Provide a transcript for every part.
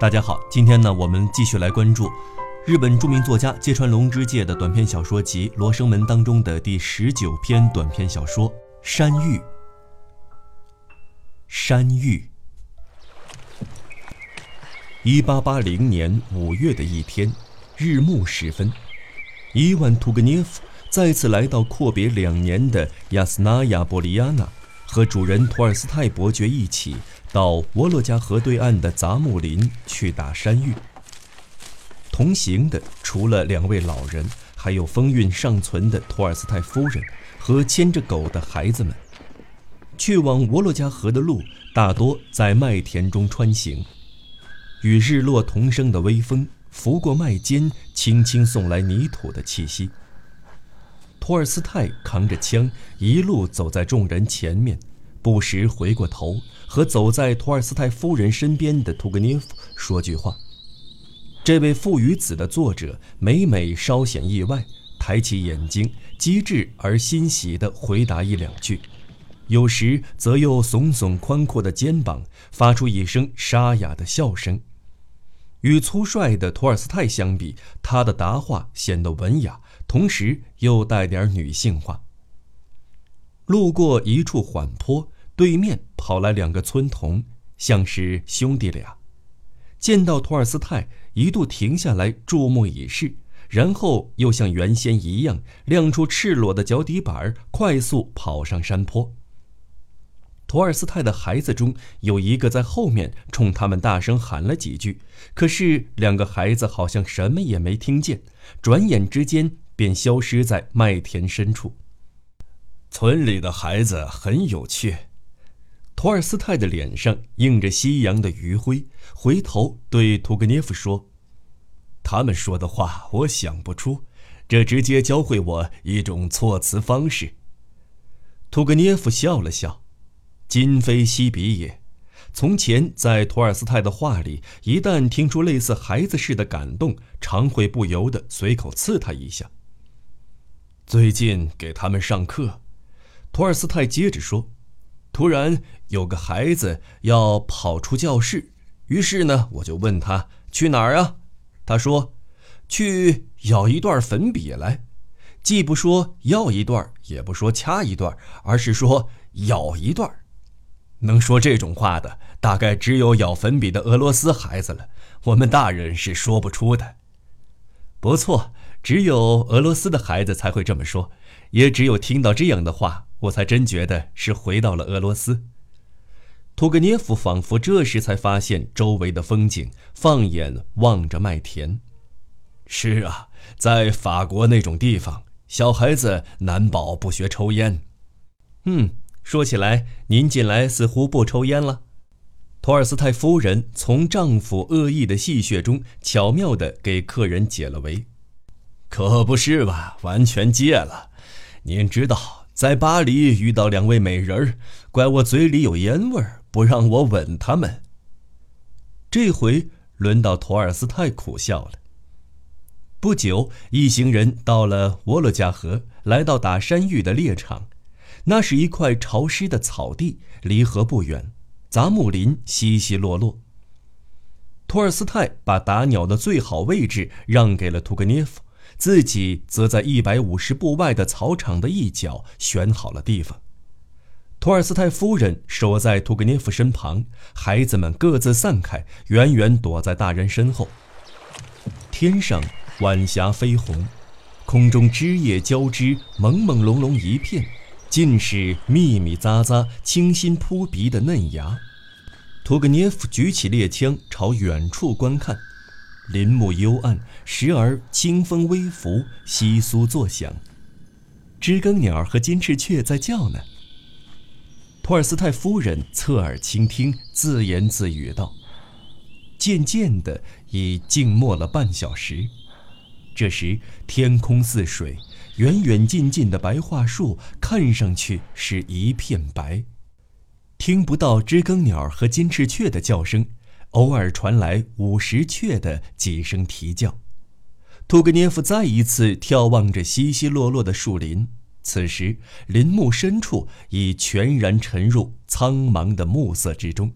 大家好，今天呢，我们继续来关注日本著名作家芥川龙之介的短篇小说集《罗生门》当中的第十九篇短篇小说《山芋》。山芋。一八八零年五月的一天，日暮时分，伊万·图格涅夫再次来到阔别两年的亚斯纳亚波利亚纳，和主人托尔斯泰伯爵一起。到沃洛加河对岸的杂木林去打山芋。同行的除了两位老人，还有风韵尚存的托尔斯泰夫人和牵着狗的孩子们。去往沃洛加河的路大多在麦田中穿行，与日落同生的微风拂过麦间，轻轻送来泥土的气息。托尔斯泰扛着枪，一路走在众人前面。不时回过头，和走在托尔斯泰夫人身边的屠格涅夫说句话。这位父与子的作者每每稍显意外，抬起眼睛，机智而欣喜地回答一两句；有时则又耸耸宽阔的肩膀，发出一声沙哑的笑声。与粗率的托尔斯泰相比，他的答话显得文雅，同时又带点女性化。路过一处缓坡，对面跑来两个村童，像是兄弟俩。见到托尔斯泰，一度停下来注目以视，然后又像原先一样亮出赤裸的脚底板，快速跑上山坡。托尔斯泰的孩子中有一个在后面冲他们大声喊了几句，可是两个孩子好像什么也没听见，转眼之间便消失在麦田深处。村里的孩子很有趣。托尔斯泰的脸上映着夕阳的余晖，回头对屠格涅夫说：“他们说的话我想不出，这直接教会我一种措辞方式。”屠格涅夫笑了笑：“今非昔比也。从前在托尔斯泰的话里，一旦听出类似孩子似的感动，常会不由得随口刺他一下。最近给他们上课。”托尔斯泰接着说：“突然有个孩子要跑出教室，于是呢，我就问他去哪儿啊？他说，去咬一段粉笔来，既不说要一段，也不说掐一段，而是说咬一段。能说这种话的，大概只有咬粉笔的俄罗斯孩子了。我们大人是说不出的。不错，只有俄罗斯的孩子才会这么说，也只有听到这样的话。”我才真觉得是回到了俄罗斯。屠格涅夫仿佛这时才发现周围的风景，放眼望着麦田。是啊，在法国那种地方，小孩子难保不学抽烟。嗯，说起来，您近来似乎不抽烟了。托尔斯泰夫人从丈夫恶意的戏谑中巧妙地给客人解了围。可不是吧？完全戒了。您知道。在巴黎遇到两位美人儿，怪我嘴里有烟味儿，不让我吻她们。这回轮到托尔斯泰苦笑了。不久，一行人到了沃洛加河，来到打山芋的猎场。那是一块潮湿的草地，离河不远，杂木林稀稀落落。托尔斯泰把打鸟的最好位置让给了屠格涅夫。自己则在一百五十步外的草场的一角选好了地方。托尔斯泰夫人守在屠格涅夫身旁，孩子们各自散开，远远躲在大人身后。天上晚霞飞红，空中枝叶交织，朦朦胧胧一片，尽是密密匝匝、清新扑鼻的嫩芽。屠格涅夫举起猎枪，朝远处观看。林木幽暗，时而清风微拂，窸窣作响。知更鸟和金翅雀在叫呢。托尔斯泰夫人侧耳倾听，自言自语道：“渐渐的，已静默了半小时。这时，天空似水，远远近近的白桦树看上去是一片白，听不到知更鸟和金翅雀的叫声。”偶尔传来五十雀的几声啼叫，屠格涅夫再一次眺望着稀稀落落的树林。此时，林木深处已全然沉入苍茫的暮色之中。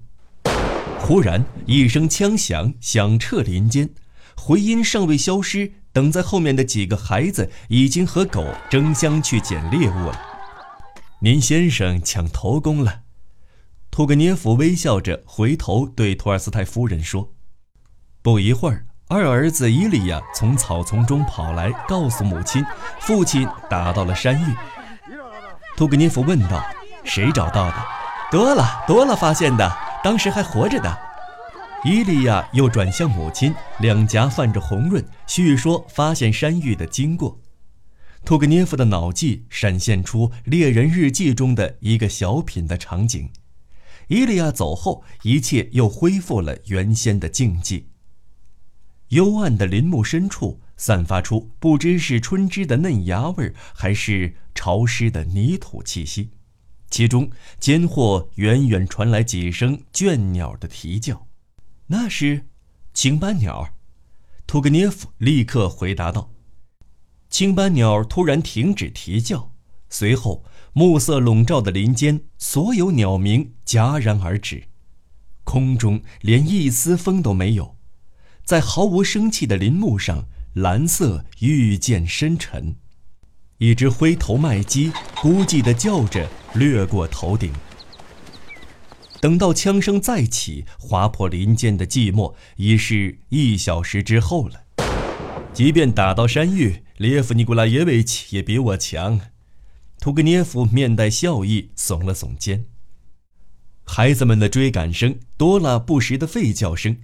忽然一声枪响，响彻林间，回音尚未消失，等在后面的几个孩子已经和狗争相去捡猎物了。您先生抢头功了，屠格涅夫微笑着回头对托尔斯泰夫人说。不一会儿，二儿子伊利亚从草丛中跑来，告诉母亲，父亲打到了山芋。屠格涅夫问道：“谁找到的？”“多了，多了，发现的，当时还活着的。”伊利亚又转向母亲，两颊泛着红润，叙说发现山芋的经过。屠格涅夫的脑际闪现出《猎人日记》中的一个小品的场景。伊利亚走后，一切又恢复了原先的静寂。幽暗的林木深处，散发出不知是春枝的嫩芽味儿还是潮湿的泥土气息。其中间或远远传来几声倦鸟的啼叫，那是青斑鸟。屠格涅夫立刻回答道。青斑鸟突然停止啼叫，随后暮色笼罩的林间，所有鸟鸣戛然而止，空中连一丝风都没有，在毫无生气的林木上，蓝色愈见深沉。一只灰头麦鸡孤寂地叫着，掠过头顶。等到枪声再起，划破林间的寂寞，已是一小时之后了。即便打到山芋。列夫·尼古拉耶维奇也比我强。屠格涅夫面带笑意，耸了耸肩。孩子们的追赶声，多了不时的吠叫声。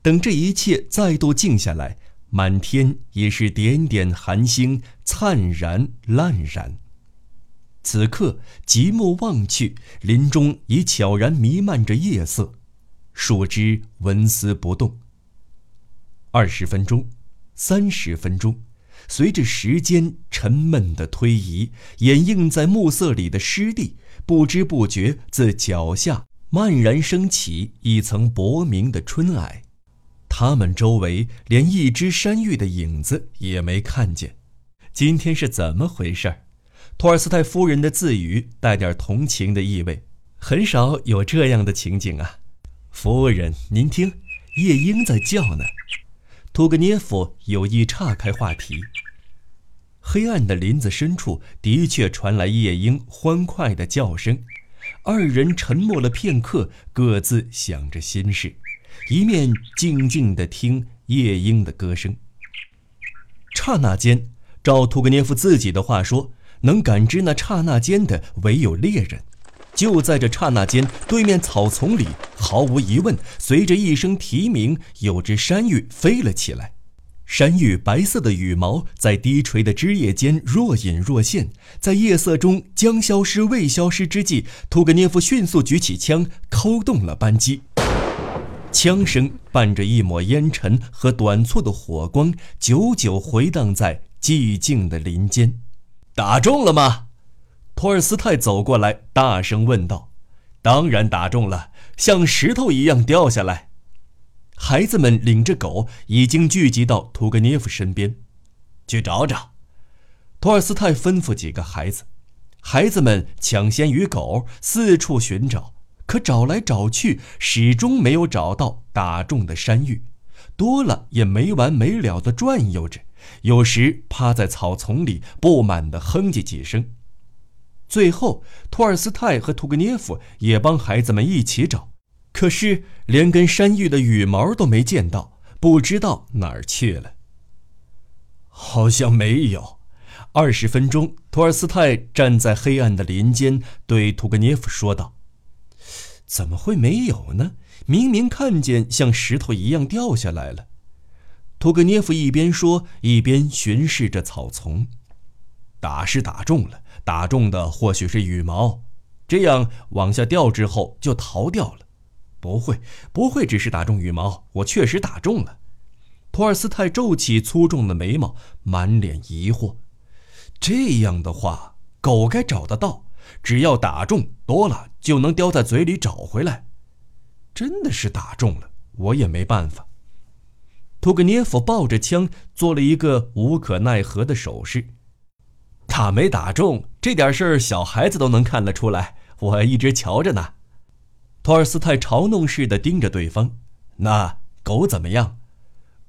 等这一切再度静下来，满天已是点点寒星，灿然烂然。此刻极目望去，林中已悄然弥漫着夜色，树枝纹丝不动。二十分钟，三十分钟。随着时间沉闷的推移，掩映在暮色里的湿地，不知不觉自脚下漫然升起一层薄明的春霭。他们周围连一只山芋的影子也没看见。今天是怎么回事？托尔斯泰夫人的自语带点同情的意味。很少有这样的情景啊，夫人，您听，夜莺在叫呢。屠格涅夫有意岔开话题。黑暗的林子深处的确传来夜莺欢快的叫声，二人沉默了片刻，各自想着心事，一面静静地听夜莺的歌声。刹那间，照屠格涅夫自己的话说，能感知那刹那间的唯有猎人。就在这刹那间，对面草丛里，毫无疑问，随着一声啼鸣，有只山芋飞了起来。山芋白色的羽毛在低垂的枝叶间若隐若现，在夜色中将消失未消失之际，屠格涅夫迅速举起枪，扣动了扳机。枪声伴着一抹烟尘和短促的火光，久久回荡在寂静的林间。打中了吗？托尔斯泰走过来，大声问道：“当然打中了，像石头一样掉下来。”孩子们领着狗已经聚集到屠格涅夫身边，去找找。托尔斯泰吩咐几个孩子，孩子们抢先与狗四处寻找，可找来找去，始终没有找到打中的山芋，多了也没完没了地转悠着，有时趴在草丛里不满地哼唧几声。最后，托尔斯泰和屠格涅夫也帮孩子们一起找，可是连根山芋的羽毛都没见到，不知道哪儿去了。好像没有。二十分钟，托尔斯泰站在黑暗的林间，对屠格涅夫说道：“怎么会没有呢？明明看见像石头一样掉下来了。”屠格涅夫一边说，一边巡视着草丛。打是打中了。打中的或许是羽毛，这样往下掉之后就逃掉了。不会，不会，只是打中羽毛。我确实打中了。托尔斯泰皱起粗重的眉毛，满脸疑惑。这样的话，狗该找得到，只要打中多了，就能叼在嘴里找回来。真的是打中了，我也没办法。图格涅夫抱着枪，做了一个无可奈何的手势。打没打中这点事儿，小孩子都能看得出来。我一直瞧着呢。托尔斯泰嘲弄似的盯着对方。那狗怎么样？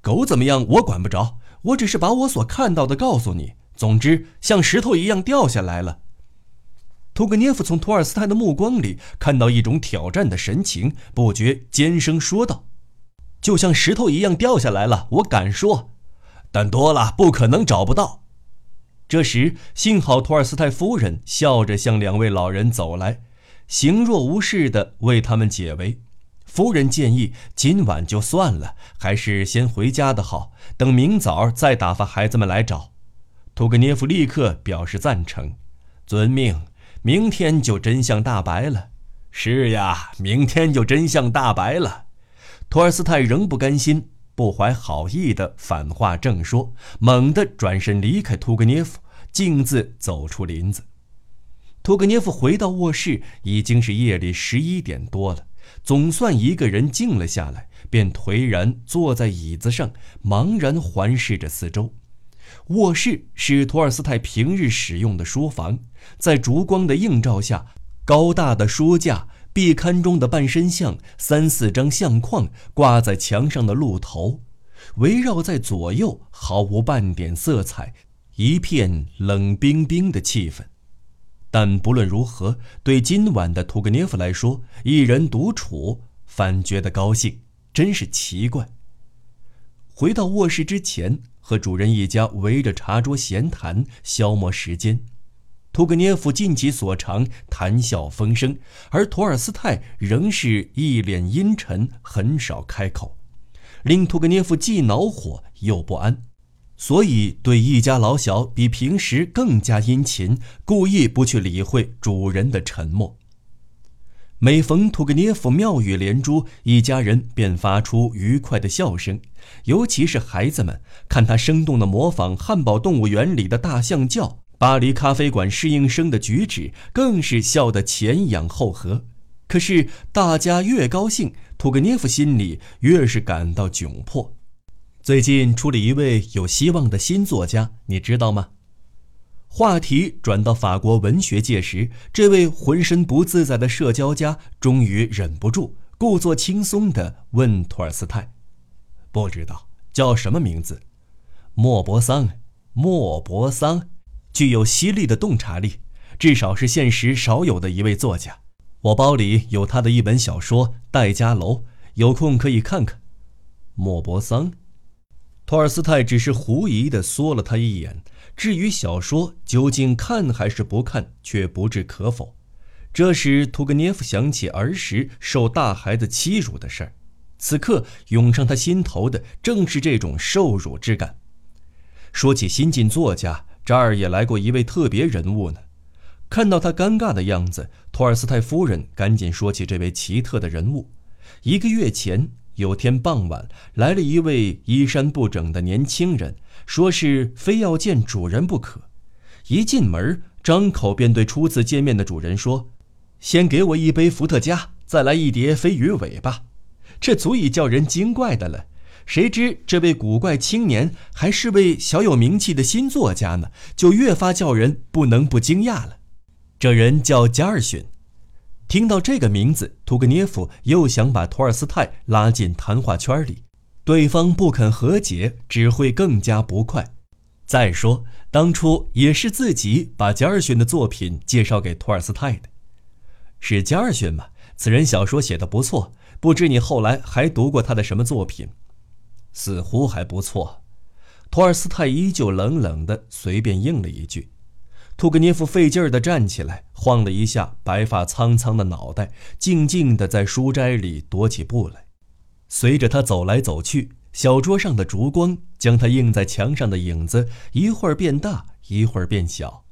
狗怎么样？我管不着，我只是把我所看到的告诉你。总之，像石头一样掉下来了。屠格涅夫从托尔斯泰的目光里看到一种挑战的神情，不觉尖声说道：“就像石头一样掉下来了，我敢说。但多了，不可能找不到。”这时，幸好托尔斯泰夫人笑着向两位老人走来，形若无事地为他们解围。夫人建议今晚就算了，还是先回家的好，等明早再打发孩子们来找。屠格涅夫立刻表示赞成，遵命。明天就真相大白了。是呀，明天就真相大白了。托尔斯泰仍不甘心。不怀好意的反话正说，猛地转身离开屠格涅夫，径自走出林子。屠格涅夫回到卧室，已经是夜里十一点多了，总算一个人静了下来，便颓然坐在椅子上，茫然环视着四周。卧室是托尔斯泰平日使用的书房，在烛光的映照下，高大的书架。壁龛中的半身像，三四张相框挂在墙上的鹿头，围绕在左右，毫无半点色彩，一片冷冰冰的气氛。但不论如何，对今晚的屠格涅夫来说，一人独处反觉得高兴，真是奇怪。回到卧室之前，和主人一家围着茶桌闲谈，消磨时间。屠格涅夫尽其所长，谈笑风生，而托尔斯泰仍是一脸阴沉，很少开口，令屠格涅夫既恼火又不安，所以对一家老小比平时更加殷勤，故意不去理会主人的沉默。每逢屠格涅夫妙语连珠，一家人便发出愉快的笑声，尤其是孩子们，看他生动地模仿汉堡动物园里的大象叫。巴黎咖啡馆侍应生的举止更是笑得前仰后合，可是大家越高兴，屠格涅夫心里越是感到窘迫。最近出了一位有希望的新作家，你知道吗？话题转到法国文学界时，这位浑身不自在的社交家终于忍不住，故作轻松地问托尔斯泰：“不知道叫什么名字？”莫泊桑，莫泊桑。具有犀利的洞察力，至少是现实少有的一位作家。我包里有他的一本小说《戴家楼》，有空可以看看。莫泊桑，托尔斯泰只是狐疑地缩了他一眼。至于小说究竟看还是不看，却不置可否。这时，屠格涅夫想起儿时受大孩子欺辱的事儿，此刻涌上他心头的正是这种受辱之感。说起新晋作家。这儿也来过一位特别人物呢。看到他尴尬的样子，托尔斯泰夫人赶紧说起这位奇特的人物。一个月前，有天傍晚，来了一位衣衫不整的年轻人，说是非要见主人不可。一进门，张口便对初次见面的主人说：“先给我一杯伏特加，再来一碟飞鱼尾巴。”这足以叫人惊怪的了。谁知这位古怪青年还是位小有名气的新作家呢，就越发叫人不能不惊讶了。这人叫加尔逊。听到这个名字，屠格涅夫又想把托尔斯泰拉进谈话圈里，对方不肯和解，只会更加不快。再说，当初也是自己把加尔逊的作品介绍给托尔斯泰的，是加尔逊吗？此人小说写得不错，不知你后来还读过他的什么作品？似乎还不错，托尔斯泰依旧冷冷的随便应了一句。屠格涅夫费劲儿地站起来，晃了一下白发苍苍的脑袋，静静地在书斋里踱起步来。随着他走来走去，小桌上的烛光将他映在墙上的影子一会儿变大，一会儿变小。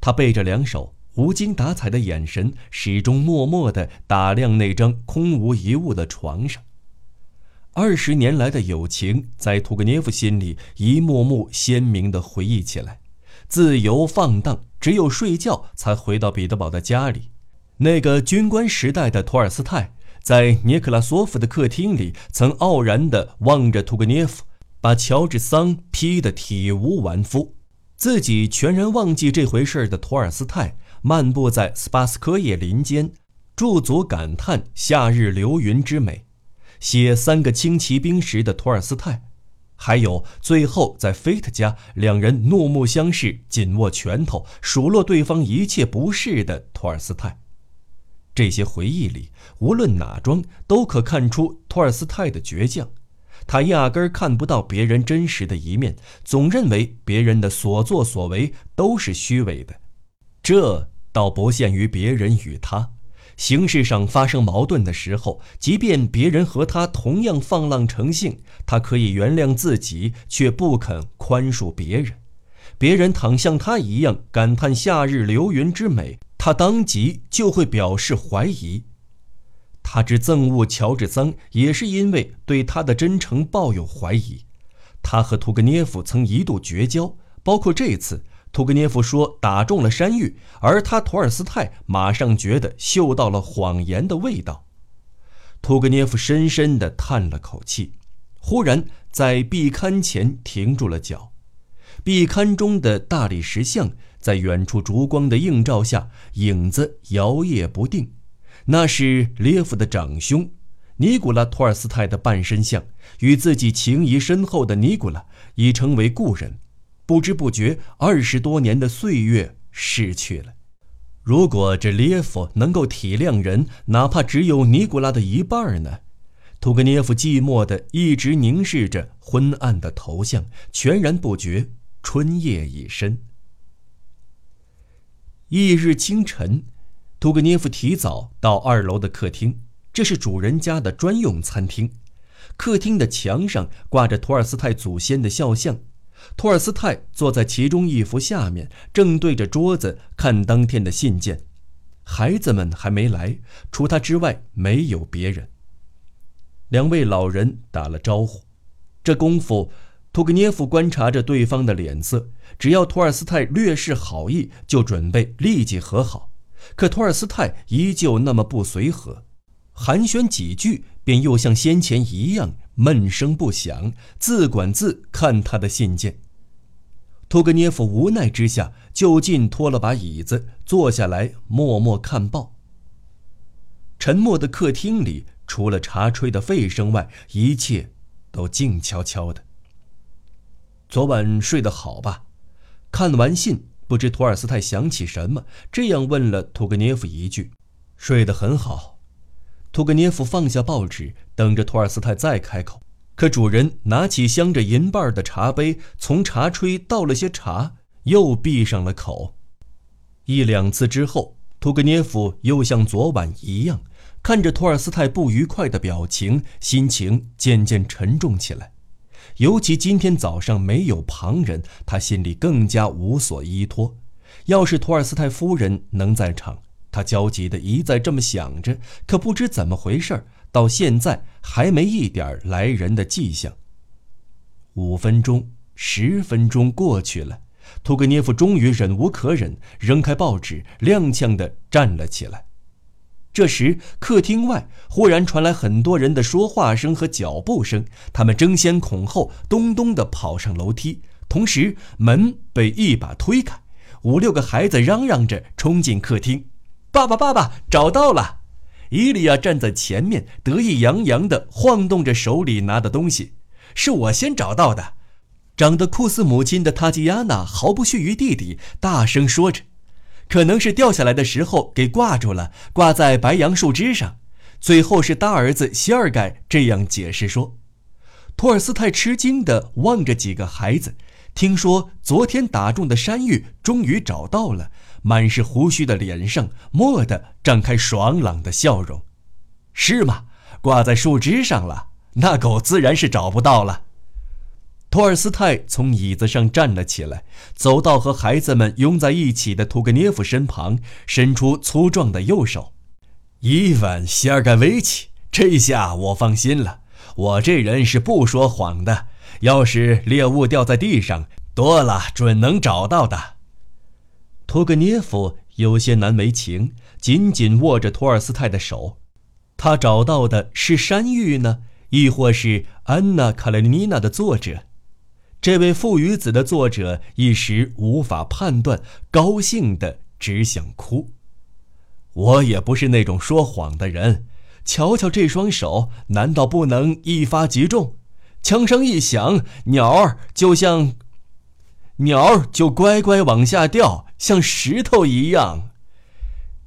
他背着两手，无精打采的眼神始终默默地打量那张空无一物的床上。二十年来的友情在屠格涅夫心里一幕幕鲜明地回忆起来。自由放荡，只有睡觉才回到彼得堡的家里。那个军官时代的托尔斯泰，在涅克拉索夫的客厅里，曾傲然地望着屠格涅夫，把乔治桑劈得体无完肤。自己全然忘记这回事的托尔斯泰，漫步在斯巴斯科叶林间。驻足感叹夏日流云之美，写三个轻骑兵时的托尔斯泰，还有最后在菲特家两人怒目相视，紧握拳头，数落对方一切不是的托尔斯泰。这些回忆里，无论哪桩，都可看出托尔斯泰的倔强。他压根儿看不到别人真实的一面，总认为别人的所作所为都是虚伪的。这倒不限于别人与他，形式上发生矛盾的时候，即便别人和他同样放浪成性，他可以原谅自己，却不肯宽恕别人。别人倘像他一样感叹夏日流云之美，他当即就会表示怀疑。他之憎恶乔治桑，也是因为对他的真诚抱有怀疑。他和屠格涅夫曾一度绝交，包括这次。屠格涅夫说打中了山芋，而他托尔斯泰马上觉得嗅到了谎言的味道。屠格涅夫深深地叹了口气，忽然在壁龛前停住了脚。壁龛中的大理石像在远处烛光的映照下，影子摇曳不定。那是列夫的长兄，尼古拉·托尔斯泰的半身像，与自己情谊深厚的尼古拉已成为故人。不知不觉，二十多年的岁月逝去了。如果这列夫能够体谅人，哪怕只有尼古拉的一半呢？图格涅夫寂寞的一直凝视着昏暗的头像，全然不觉春夜已深。翌日清晨。图格涅夫提早到二楼的客厅，这是主人家的专用餐厅。客厅的墙上挂着托尔斯泰祖先的肖像，托尔斯泰坐在其中一幅下面，正对着桌子看当天的信件。孩子们还没来，除他之外没有别人。两位老人打了招呼，这功夫，屠格涅夫观察着对方的脸色，只要托尔斯泰略示好意，就准备立即和好。可托尔斯泰依旧那么不随和，寒暄几句，便又像先前一样闷声不响，自管自看他的信件。托格涅夫无奈之下，就近拖了把椅子坐下来，默默看报。沉默的客厅里，除了茶吹的沸声外，一切都静悄悄的。昨晚睡得好吧？看完信。不知托尔斯泰想起什么，这样问了屠格涅夫一句：“睡得很好。”屠格涅夫放下报纸，等着托尔斯泰再开口。可主人拿起镶着银瓣的茶杯，从茶炊倒了些茶，又闭上了口。一两次之后，屠格涅夫又像昨晚一样，看着托尔斯泰不愉快的表情，心情渐渐沉重起来。尤其今天早上没有旁人，他心里更加无所依托。要是托尔斯泰夫人能在场，他焦急的一再这么想着。可不知怎么回事，到现在还没一点来人的迹象。五分钟、十分钟过去了，屠格涅夫终于忍无可忍，扔开报纸，踉跄的站了起来。这时，客厅外忽然传来很多人的说话声和脚步声，他们争先恐后，咚咚的跑上楼梯。同时，门被一把推开，五六个孩子嚷嚷着冲进客厅：“爸爸，爸爸，找到了！”伊利亚站在前面，得意洋洋地晃动着手里拿的东西：“是我先找到的。”长得酷似母亲的塔吉亚娜毫不逊于弟弟，大声说着。可能是掉下来的时候给挂住了，挂在白杨树枝上。最后是大儿子希尔盖这样解释说。托尔斯泰吃惊地望着几个孩子，听说昨天打中的山芋终于找到了，满是胡须的脸上蓦地绽开爽朗的笑容。是吗？挂在树枝上了，那狗自然是找不到了。托尔斯泰从椅子上站了起来，走到和孩子们拥在一起的屠格涅夫身旁，伸出粗壮的右手。伊万·希尔盖维奇，这下我放心了。我这人是不说谎的。要是猎物掉在地上，多了准能找到的。托格涅夫有些难为情，紧紧握着托尔斯泰的手。他找到的是山芋呢，亦或是《安娜·卡列尼娜》的作者？这位父与子的作者一时无法判断，高兴的只想哭。我也不是那种说谎的人。瞧瞧这双手，难道不能一发即中？枪声一响，鸟儿就像鸟儿就乖乖往下掉，像石头一样。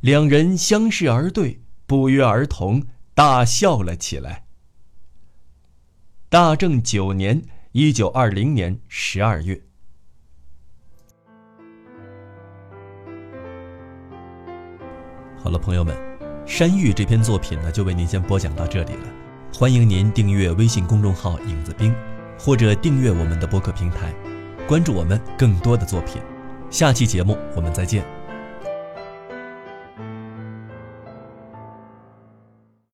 两人相视而对，不约而同大笑了起来。大正九年，一九二零年十二月。好了，朋友们，《山芋》这篇作品呢，就为您先播讲到这里了。欢迎您订阅微信公众号“影子兵”，或者订阅我们的播客平台，关注我们更多的作品。下期节目我们再见。